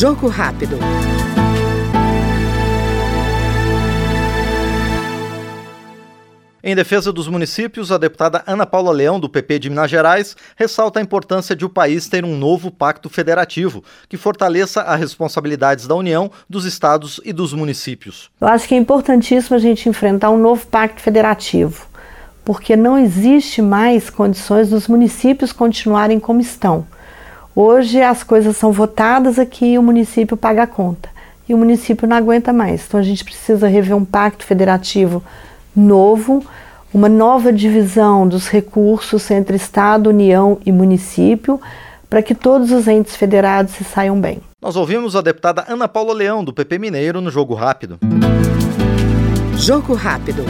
Jogo rápido. Em defesa dos municípios, a deputada Ana Paula Leão, do PP de Minas Gerais, ressalta a importância de o país ter um novo pacto federativo, que fortaleça as responsabilidades da União, dos estados e dos municípios. Eu acho que é importantíssimo a gente enfrentar um novo pacto federativo, porque não existe mais condições dos municípios continuarem como estão. Hoje as coisas são votadas aqui e o município paga a conta. E o município não aguenta mais. Então a gente precisa rever um pacto federativo novo, uma nova divisão dos recursos entre Estado, União e município, para que todos os entes federados se saiam bem. Nós ouvimos a deputada Ana Paula Leão, do PP Mineiro, no Jogo Rápido. Jogo Rápido.